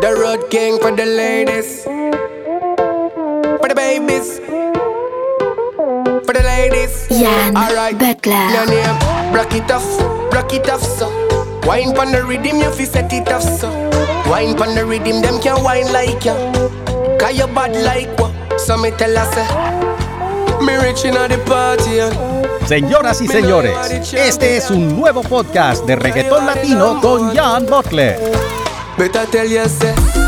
The road king for the ladies. For the babies. For the ladies. Yann Alright. Butler. Your name. Block it off. Block it off, so. Wine pon the rhythm, you fi set it off, so. Wine pon the rhythm, them can wine like ya. Cause you bad like what? So me tell her, say. Me rich inna the party, yeah. Señoras y señores, este es un nuevo podcast de reggaetón latino con Jan Butler. Better tell you,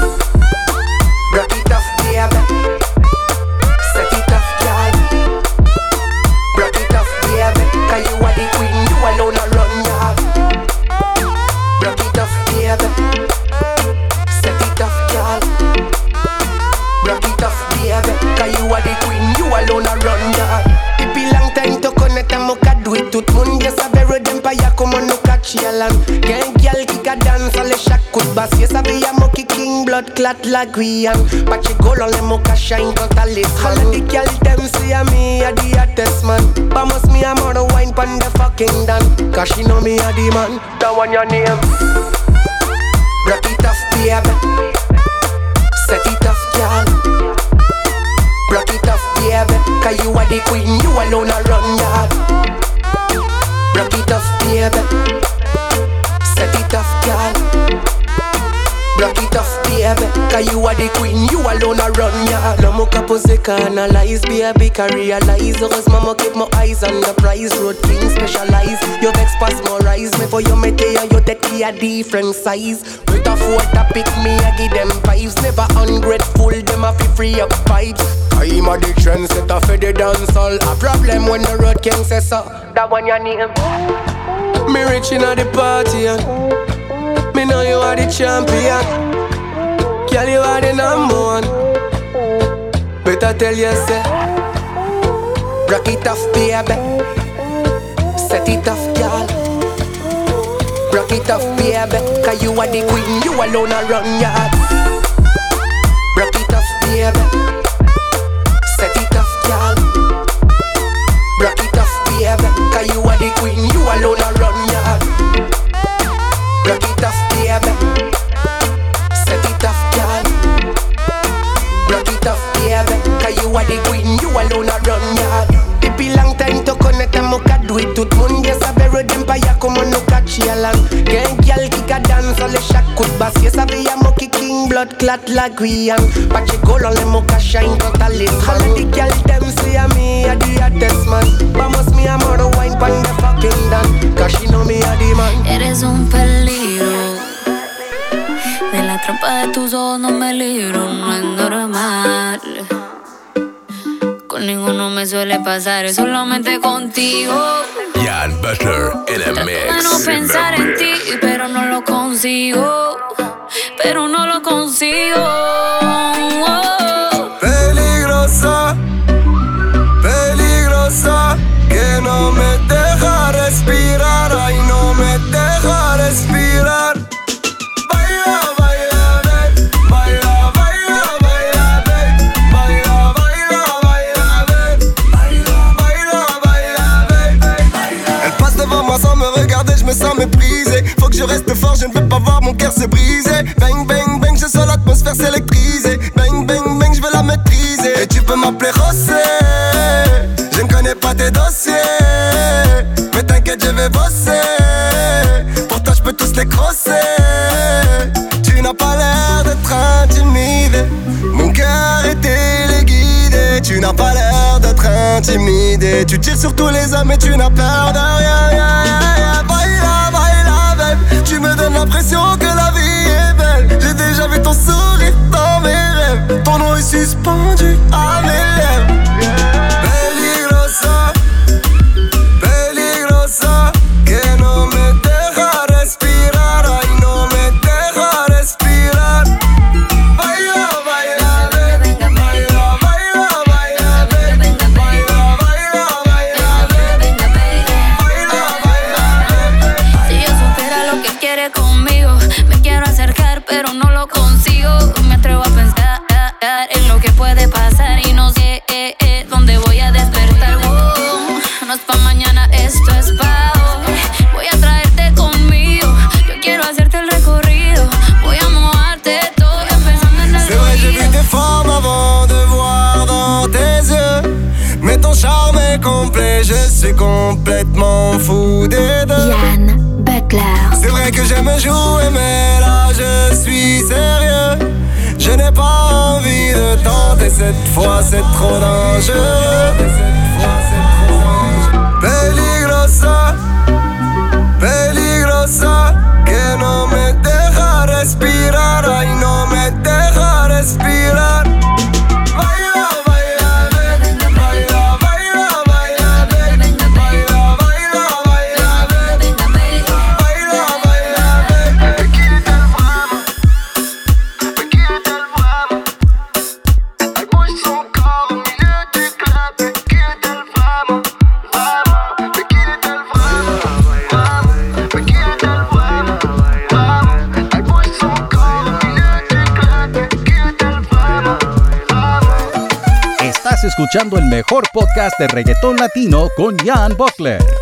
ki king blood clat la Guyane Pache goal on les moka shine quand ta list. All of the gyal them see a me a the hottest man. Vamos me a mother wine pon the fucking dan Cause she know me a the man. That one your name. Rock it off baby. Set it off girl. Rock it off, baby. Cause you are the queen, you alone a run yard Rock it off, baby. Set it off, girl Rock it off, baby Cause you are the queen, you alone a run yard No more pose canalize, baby Can realize oh, Heureusement, moi keep my eyes on the prize. Road king specialize You vex pass more rise Me for you me tell you, you take a different size. With a four to pick me, I give them vibes. Never ungrateful, them a fi free up vibes I'm a the trendsetter for the dancehall A problem when the road king says so That one your name Me rich inna the party and Me know you are the champion. Girl you are the number one. Better tell you say Rock it off baby. Set it off girl. Rock it off baby Cause you are the queen You alone a run yard. Rock it off baby. Set it off, girl. Rock it off, baby. Cause you are the queen, you alone a are the queen, you alone are run yard. It be long time to connect and mocha do it to moon. Yes, I buried empire, come on, no catch your land. Gang, girl, kick a dance, all the shack could bass. Yes, I be a monkey king, blood clot like we am. Pache gold on the mocha shine, got a lip. All of the girl, them see a me, a the hottest man. Vamos, a amor, wine pan the fucking dan. Cause she know me a the man. Eres un peligro. De la trampa de tus ojos no me libro, no es normal. Con ninguno me suele pasar, es solamente contigo. Jan Butler Trato de mix. no pensar en ti, pero no lo consigo. Pero no lo consigo. Bang, bang, bang, je sens l'atmosphère s'électriser. Bang, bang, bang, je veux la maîtriser. Et tu peux m'appeler José. Je ne connais pas tes dossiers. Mais t'inquiète, je vais bosser. Pour toi, je peux tous les crosser. Tu n'as pas l'air d'être intimidé. Mon cœur est téléguidé. Tu n'as pas l'air d'être intimidé. Tu tires sur tous les hommes et tu n'as peur de rien, rien. répandu. Ah. Cette fois, c'est trop dangereux. Escuchando el mejor podcast de reggaetón latino con Jan Butler.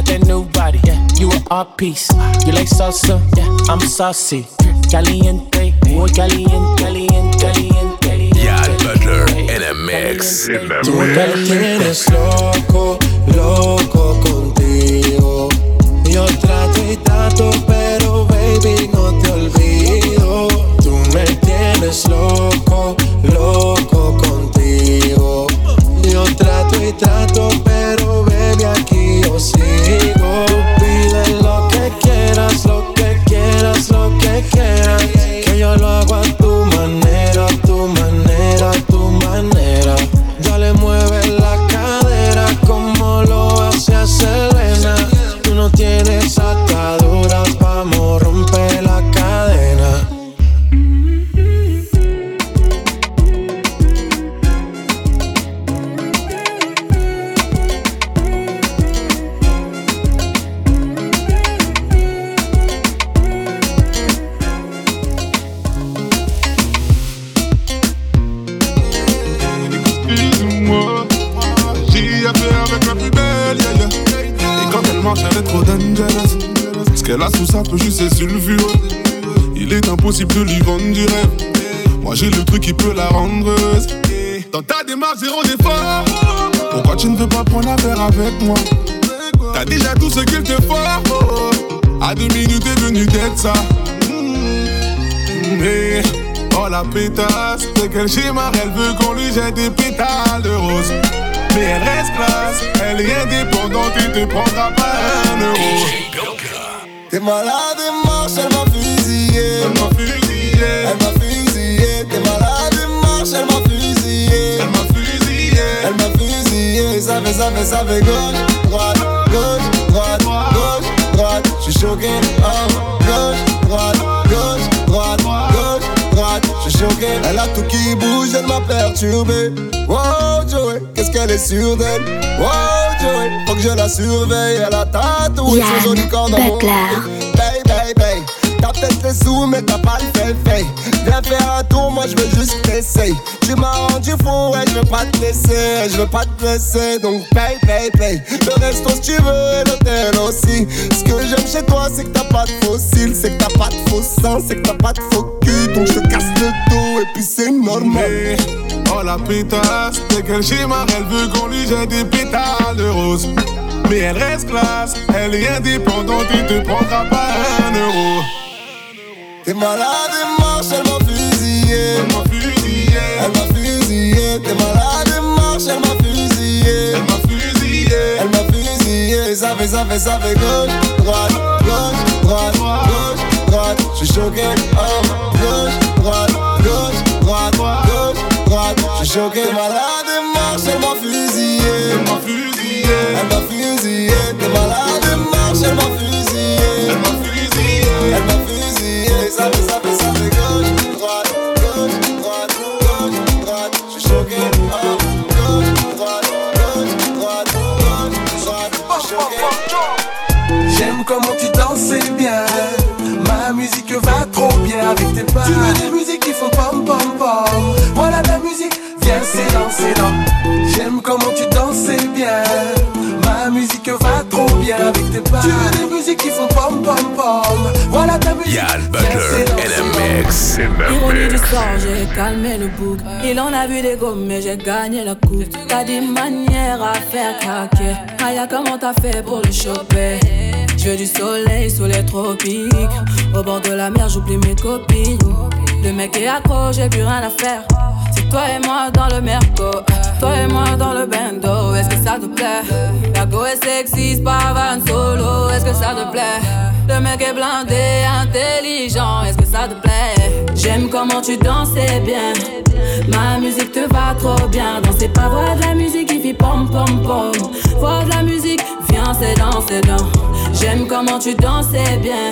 got that new body, yeah. You an art piece. You like salsa, yeah. I'm saucy. Caliente, muy caliente, caliente, caliente. Jan Butler in a mix. In the Tú me tienes loco, loco contigo. Yo trato y trato, pero baby no te olvido. Tú me tienes loco, loco avec moi T'as déjà tout ce qu'il te faut. À deux minutes est venu d'être ça. Mais, oh la pétasse, de quel schéma elle veut qu'on lui jette des pétales de rose. Mais elle reste classe, elle est indépendante et te prendra pas un euro. T'es malade et marche, elle m'a fusillé. Elle m'a fusillé. T'es elle m'a elle m'a Ça fait, ça fait, ça fait gauche, droite, gauche, droite, gauche, droite. Je suis choqué, oh, gauche, droite, gauche, droite, gauche, droite. Je suis choqué. Elle a tout qui bouge, elle m'a perturbé. Wow, Joey, qu'est-ce qu'elle est sûre d'elle? Wow, Joey, faut que je la surveille. Elle a tatoué son joli corps peut-être les sous, mais t'as pas le fait fait. Viens faire un tour, moi je veux juste t'essayer. Tu m'as rendu fou, ouais, je veux pas te laisser. Je veux pas te laisser, donc paye, paye, paye. Le resto si tu veux et l'hôtel aussi. Ce que j'aime chez toi, c'est que t'as pas de fossiles, c'est que t'as pas de faux sang, c'est que t'as pas de faux cul. Donc je te casse le dos et puis c'est normal. Oh la pétasse, dès qu'elle schéma, elle veut qu'on lui jette des pétales de. Mais elle reste classe, elle est indépendante et te prendra pas un euro. T'es malade et marche, elle m'a fusillé. Elle m'a fusillé, Elle m'a fusillé. T'es malade et marche, elle m'a fusillé. elle m'a fusillé. Elle m'a fusillé. Ça fait, ça fait, ça fait gauche, droite, gauche, droite, gauche, droite. Je suis choqué, oh, gauche, droite, gauche, droite, gauche, droite. Je suis choqué, malade et marche, elle m'a fusillé. Elle m'a fusillé, Elle m'a fusillé. T'es malade et marche, elle m'a fusillé. elle m'a fusillé. Elle m'a fusillé, J'aime comment tu danses, bien. Ma musique va trop bien avec tes pas. Tu veux des musiques qui font pom pom pom. Voilà ta musique, viens c'est dans, c'est dans. J'aime comment tu danses, bien. Ma musique va trop bien avec tes pas. Tu veux des musiques qui font pom pom pom. Voilà ta musique, Yann viens Butler c'est dans, in c'est a dans. mix. Ironie du sort, j'ai calmé le bouc. Il en a vu des gommes, mais j'ai gagné la coupe. T'as des manières à faire craquer. Aya, comment t'as fait pour le choper? Je veux du soleil sous les tropiques. Au bord de la mer, j'oublie mes copines. Le mec est accro, j'ai plus rien à faire. Toi et moi dans le merco. Toi et moi dans le bendo. Est-ce que ça te plaît? La go est sexy, pas van solo. Est-ce que ça te plaît? Le mec est blindé, intelligent. Est-ce que ça te plaît? J'aime comment tu danses, c'est bien. Ma musique te va trop bien. Danser pas voir de la musique qui fait pom pom pom. Voir de la musique, viens, c'est dans, c'est dans. J'aime comment tu danses, c'est bien.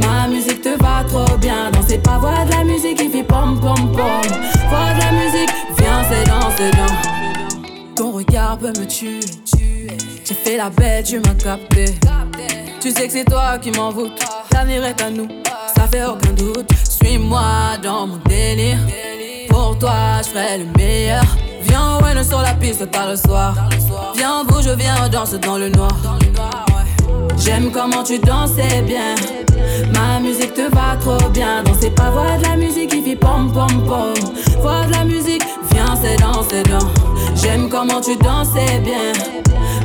Ma musique te va trop bien. Danser pas voir de la musique qui fait pom pom pom. Voir de la viens, c'est dans, c'est dans. Ton regard peut me tuer. J'ai fait la bête, tu m'as capté. Tu sais que c'est toi qui m'envoûte. L'avenir est à nous, ça fait aucun doute. Suis-moi dans mon délire. Pour toi, je ferai le meilleur. Viens, ouais, sur la piste tard le soir. Viens, vous, je viens, danse dans le noir. J'aime comment tu danses, c'est bien. Ma musique te va trop bien. Danser pas voir de la musique qui fait pom pom pom. Voir de la musique, viens, c'est dans, c'est dans. J'aime comment tu danses, c'est bien.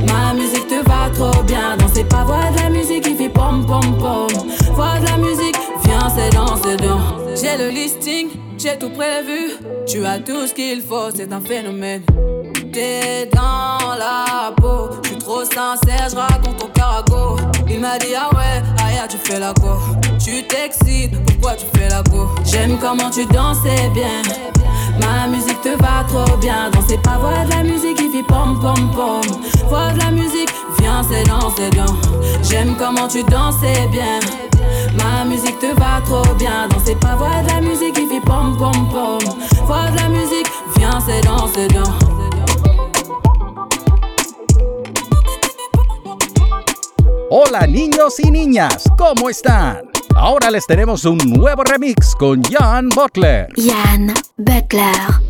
Ma musique te va trop bien. Danser pas voir de la musique qui fait pom pom pom. Voir de la musique, viens, c'est dans, c'est dans. J'ai le listing, j'ai tout prévu. Tu as tout ce qu'il faut, c'est un phénomène. Dans la peau, je trop sincère, je raconte ton carago. Il m'a dit ah ouais, Aya tu fais la go. Tu t'excites, pourquoi tu fais la go? J'aime comment tu danses, c'est bien. Ma musique te va trop bien. Danser pas voir de la musique qui fait pom pom pom. Voir de la musique, viens c'est dans, c'est dans. J'aime comment tu danses, c'est bien. Ma musique te va trop bien. Danser pas voir de la musique qui fait pom pom pom. Voir de la musique, viens c'est dans, c'est dans. Hola niños y niñas, ¿cómo están? Ahora les tenemos un nuevo remix con Jan Butler. Yann Butler.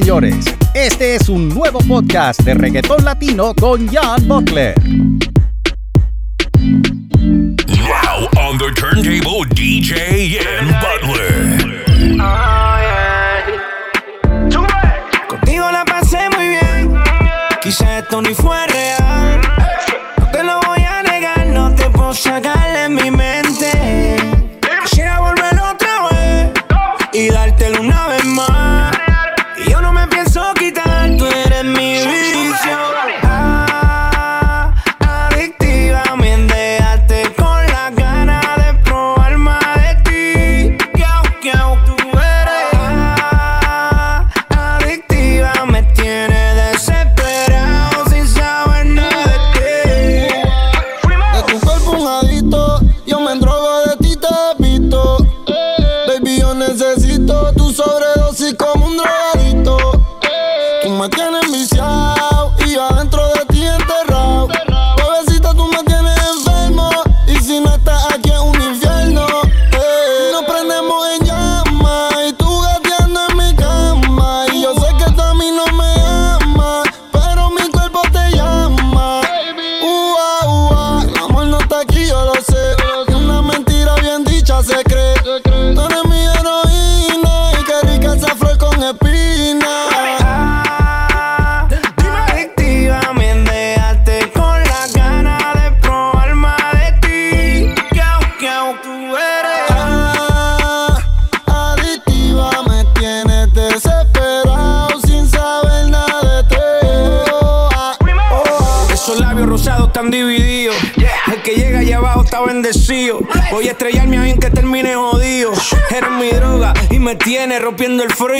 señores, este es un nuevo podcast de reggaetón latino con Jan Butler. Now on the turntable, DJ Jan rompiendo el frío.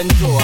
and joy.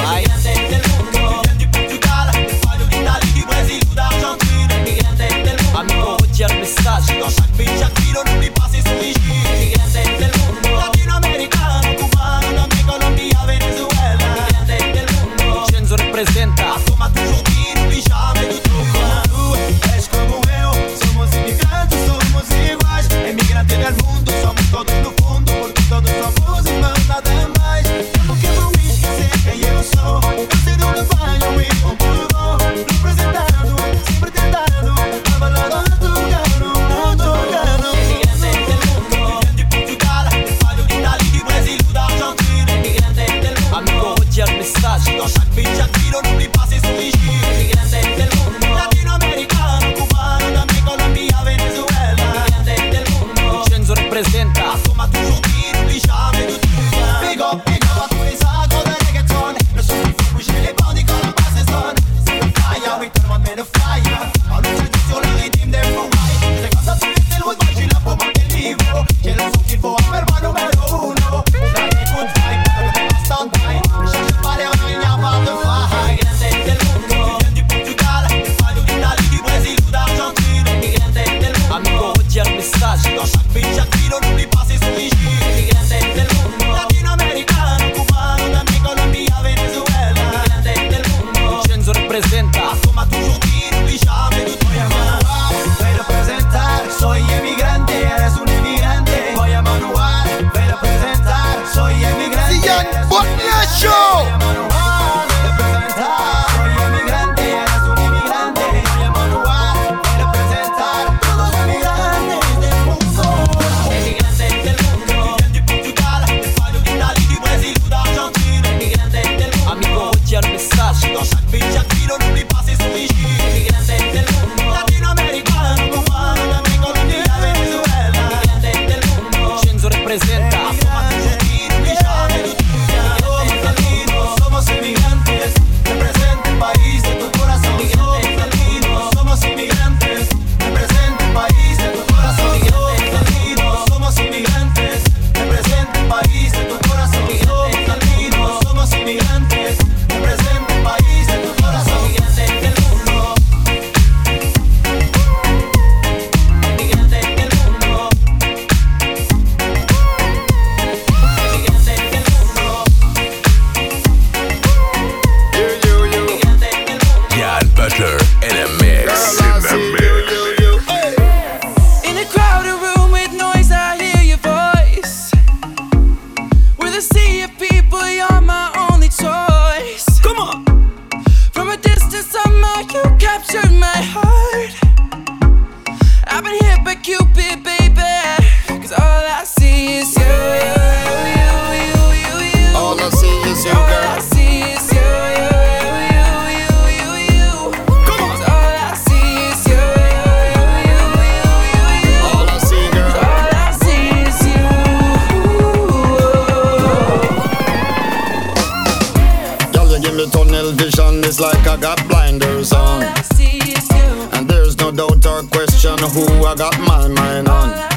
know who I got my mind on. I,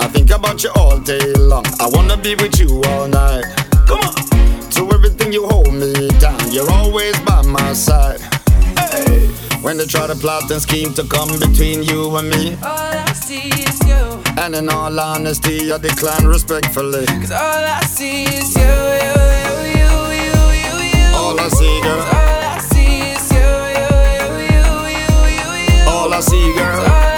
I think about you all day long. I wanna be with you all night. Come on. To everything you hold me down. You're always by my side. Hey. When they try to plot and scheme to come between you and me. All I see is you. And in all honesty, I decline respectfully. Cause all I see is you, you, you, you, you, you. All I see, girl. I'll see you, girl.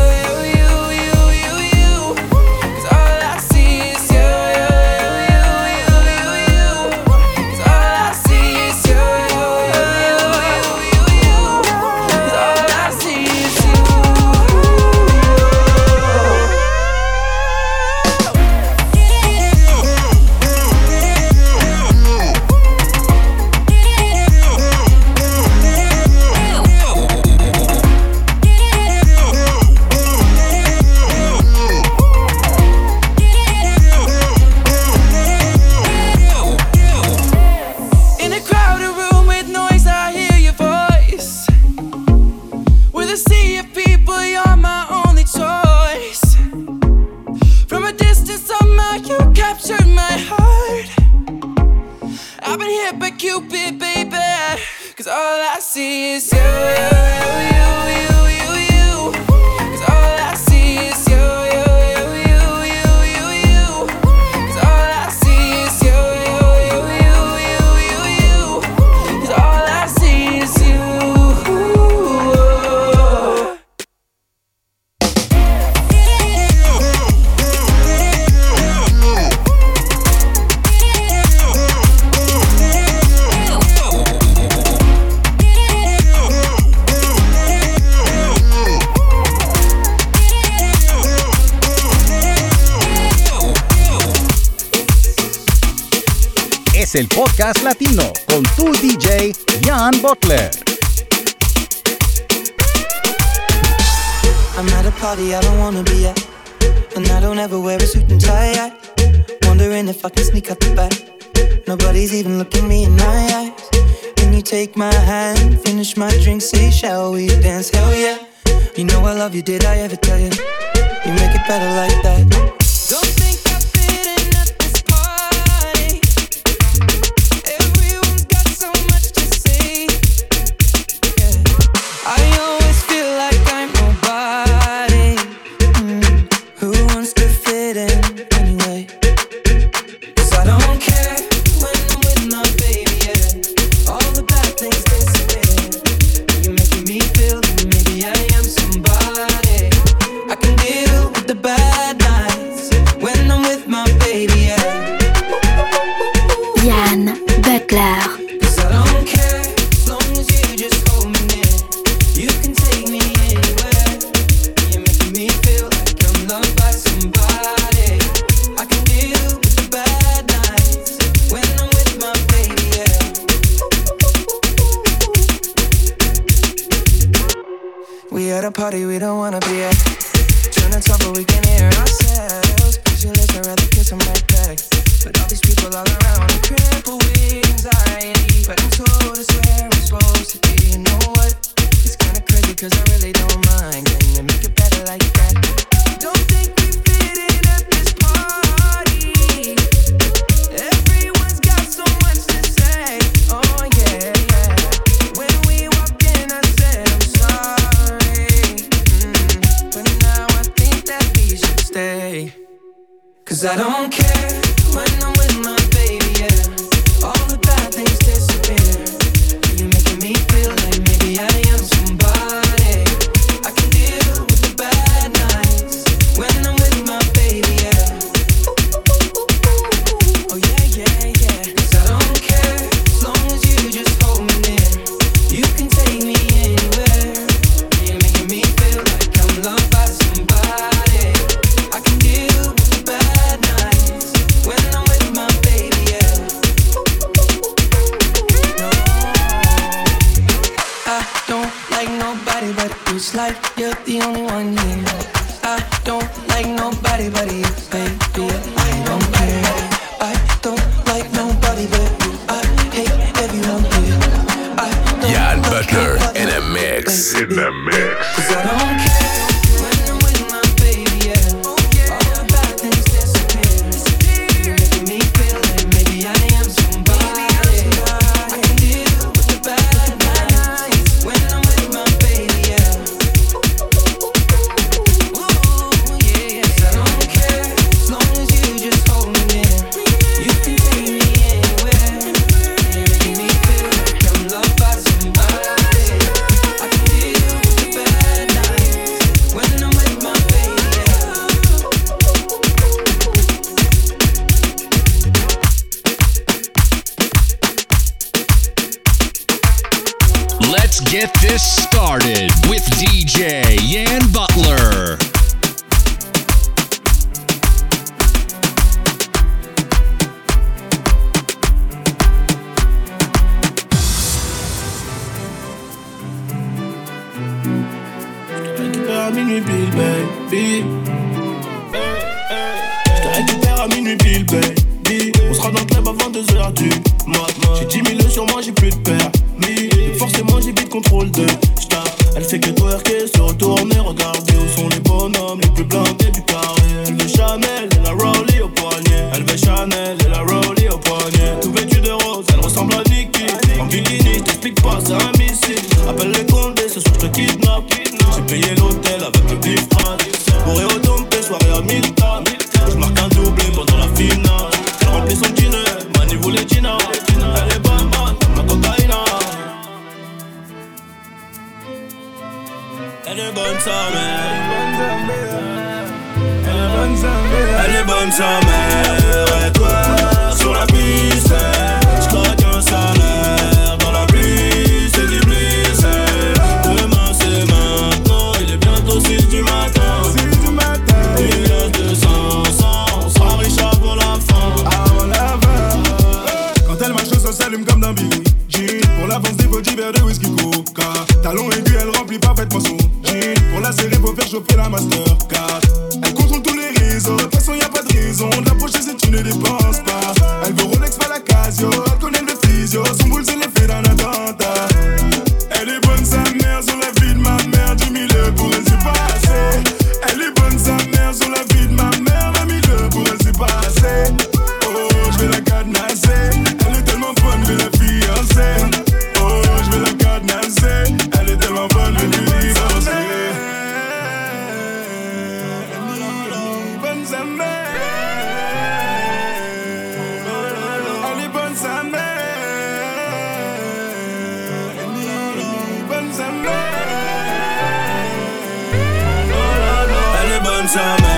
Elle fait que twerker se retourner, regarder où sont les bonhommes les plus blindés du carré. Elle veut Chanel et la Rowley au poignet. Elle veut Chanel et la Rowley au poignet. Tout vêtu de rose, elle ressemble à Nicky. En bikini, t'explique pas, c'est un missile. Appelle les condés, ce soir je te kidnappe. J'ai payé comme sa mère on my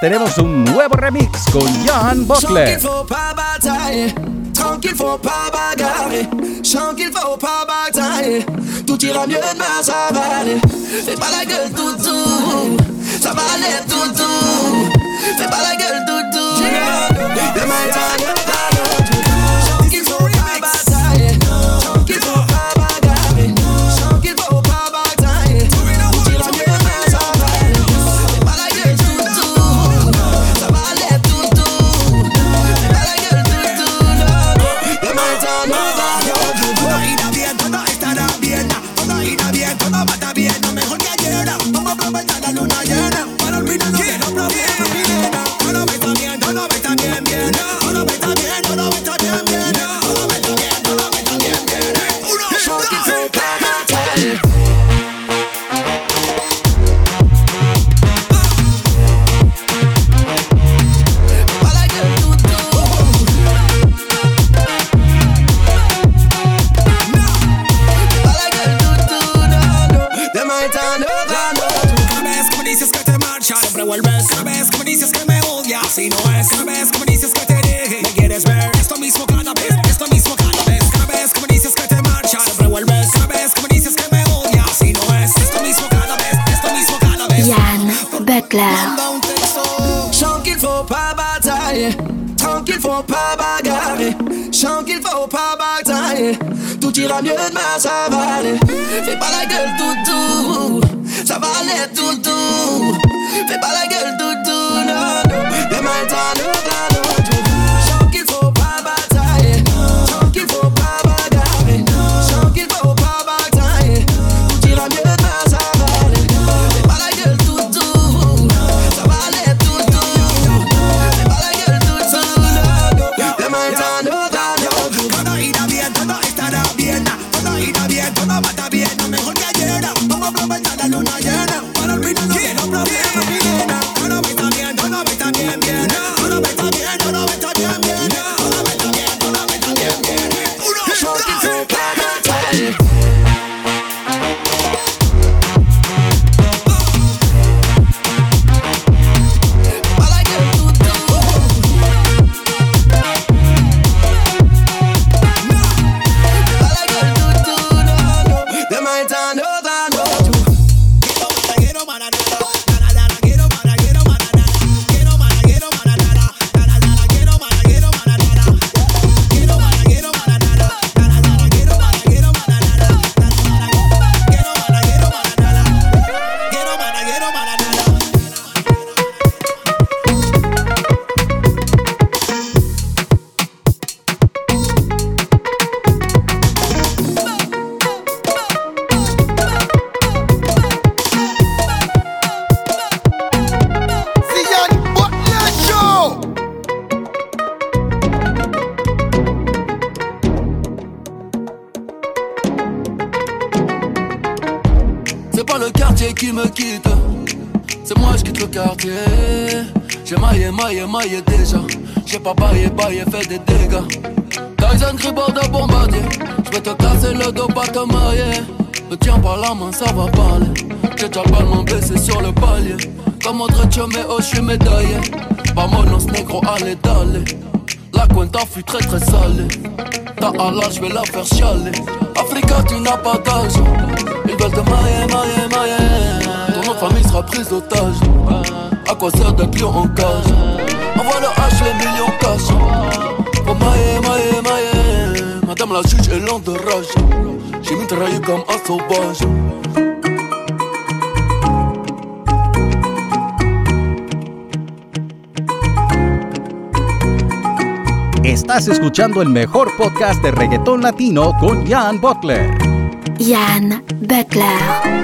tenemos un nuevo remix con Johan Buckley. Vuelves. Vez que me dices que me odias, si no es. Vez que me dices que te deje, me quieres ver. Esto mismo cada vez, esto mismo cada vez. Cada vez que me dices que te marchas, siempre vuelves. Vez que me dices que me odias, si no es. Esto mismo cada vez, esto mismo cada vez. Yann Butler. Chant qu'il faut pas batailler, tranquille faut pas bagarrer. Chant qu'il faut pas batailler, tout ira mieux demain ça va aller. Fais pas la gueule toutou, ça va aller toutou. Fais pas la gueule toutou, non. Demain t'en auras Je suis médaillé. Vamonos negro, allez, d'aller. La cuenta fut très très salée. Ta Allah, je vais la faire chialer. Africa, tu n'as pas d'âge. Ils veulent te mailler, mailler, mailler. Ton famille sera prise d'otage. À quoi sert d'être lion en cage? Envoie le H, les millions cash. Faut mailler, mailler, mailler. Madame la juge est lente de rage. J'ai mitraillé comme un sauvage. Estás escuchando el mejor podcast de reggaetón latino con Jan Butler. Yann Butler.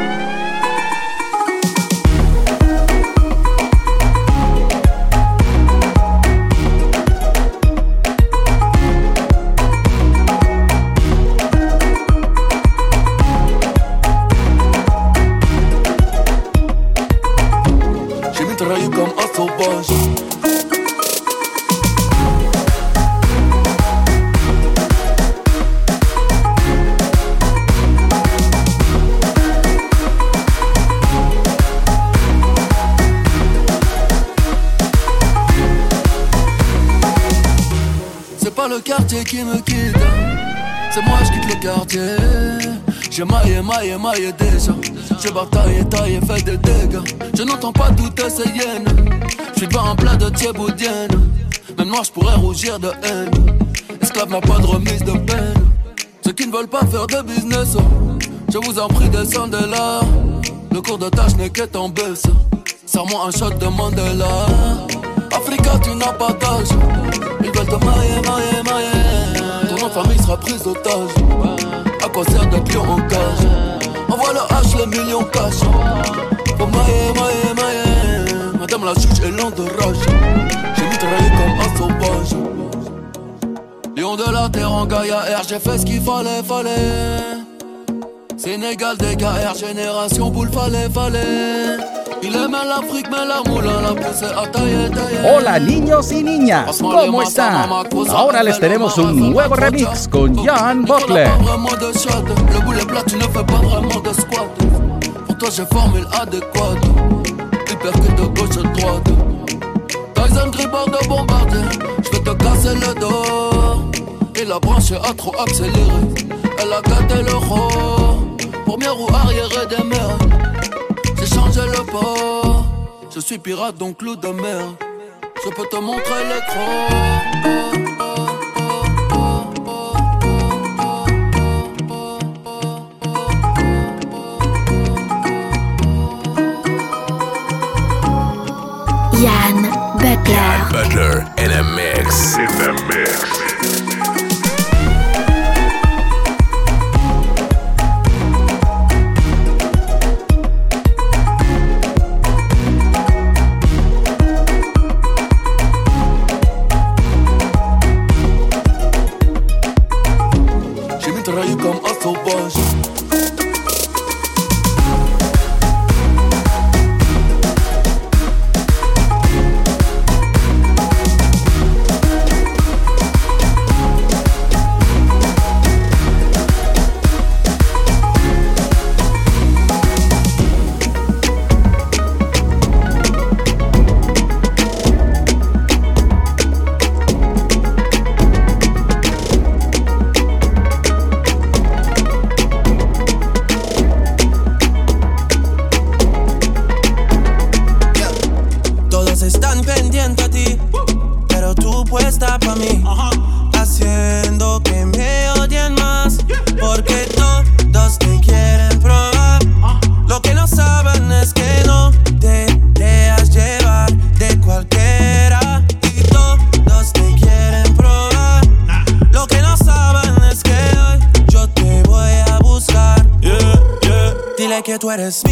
Qui me quitte, c'est moi je quitte le quartier. J'ai maillé, maillé, maillé déjà. J'ai bataillé, taillé, fait des dégâts. Je n'entends pas toutes ces hyènes. Je suis pas en plat de thieboudienne. Même moi je pourrais rougir de haine. Esclave n'a pas de remise de peine. Ceux qui ne veulent pas faire de business, je vous en prie, descendez là. Le cours de tâche n'est qu'être en baisse. Serre-moi un shot de Mandela. Africa, tu n'as pas d'âge. Ils veulent te mailler, mailler, mailler. Ton nom famille sera prise d'otage. À quoi sert d'être lion en cage? Envoie le H, les millions cash. Faut mailler, mailler, mailler. Madame la juge est lente de rage. J'ai mitraillé comme un sauvage. Lion de la terre en Gaïa R, j'ai fait ce qu'il fallait, fallait. Sénégal, DKR, génération boule, fallait, fallait. Hola niños y niñas, ¿cómo están? Ahora les tenemos un nuevo remix con Jan Butler. Pour toi j'ai formule adéquate, tu percute de gauche à droite. Tyson Gribard de bombardier, je vais te casser le dos. Et la branche a trop accéléré, elle a gâté l'euro. Première roue arrière et des merdes changer le port. Je suis pirate donc loup de mer. Je peux te montrer les crocs. Yann Butler. Yann Butler in a mix. In a mix. gotta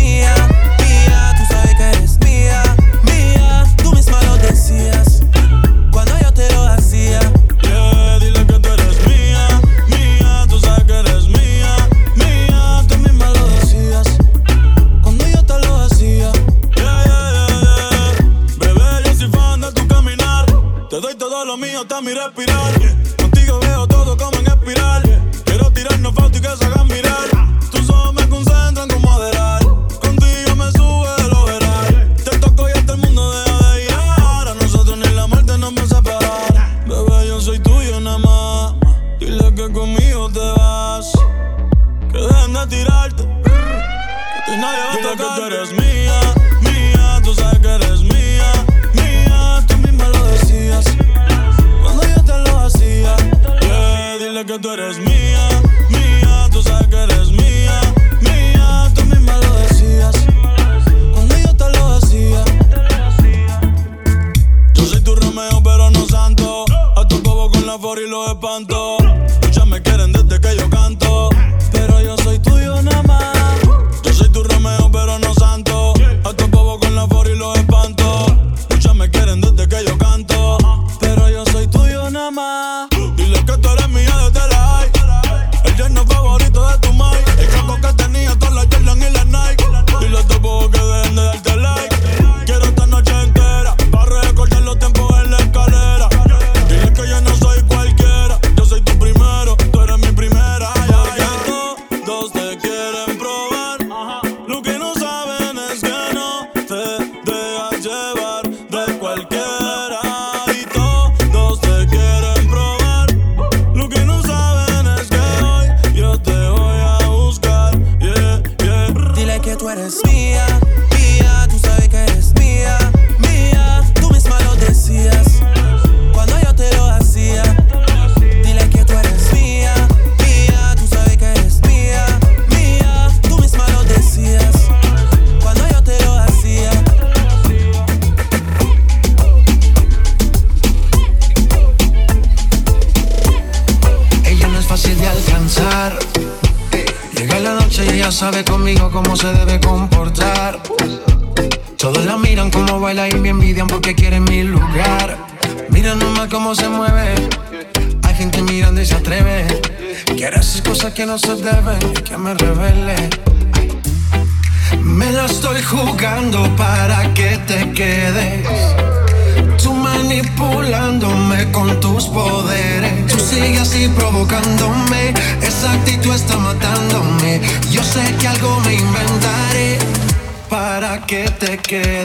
así provocándome. Esa actitud está matándome. Yo sé que algo me inventaré para que te quede.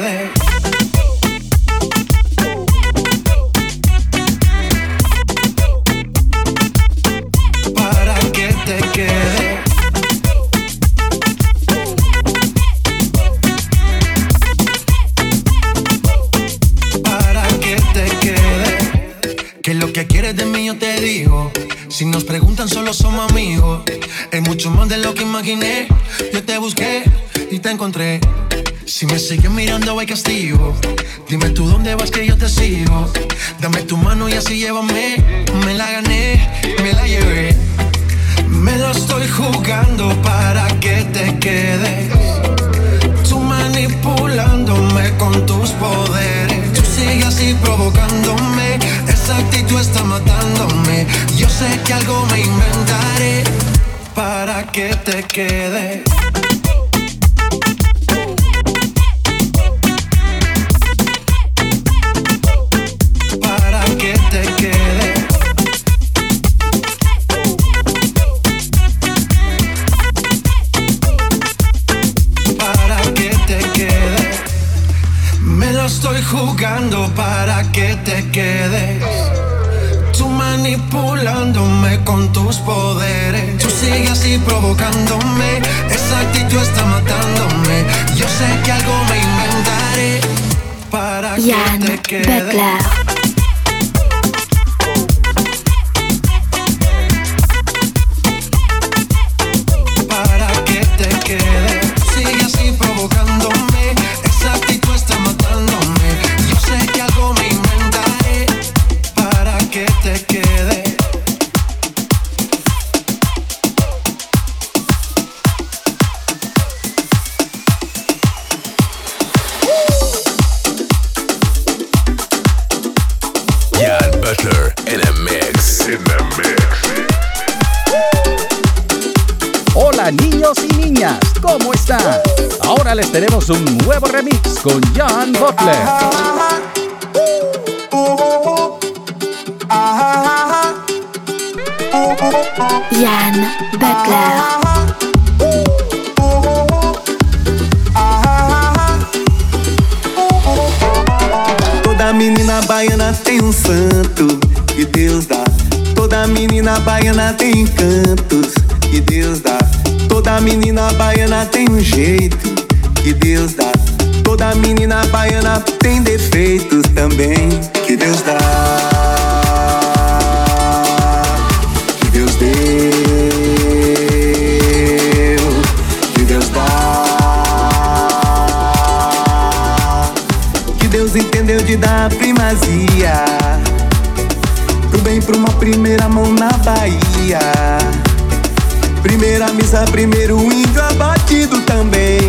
Sigues mirando, hay castigo. Dime tú dónde vas que yo te sigo. Dame tu mano y así llévame. Me la gané, me la llevé. Me lo estoy jugando para que te quedes. Tú manipulándome con tus poderes. Tú sigues así provocándome. Esa actitud está matándome. Yo sé que algo me inventaré para que te quede. Tus poderes. Tú sigues así provocándome. Esa actitud está matándome. Yo sé que algo me inventaré para que te quede. Con Jan Butler. Jan Beckler. Toda menina baiana tem um santo que Deus dá. Toda menina baiana tem encantos que Deus dá. Toda menina baiana tem um jeito que Deus dá. Toda menina baiana tem defeitos também que Deus dá. Que Deus deu. Que Deus dá. que Deus entendeu de dar primazia Pro bem, pro mal, primeira mão na Bahia Primeira missa, primeiro índio abatido também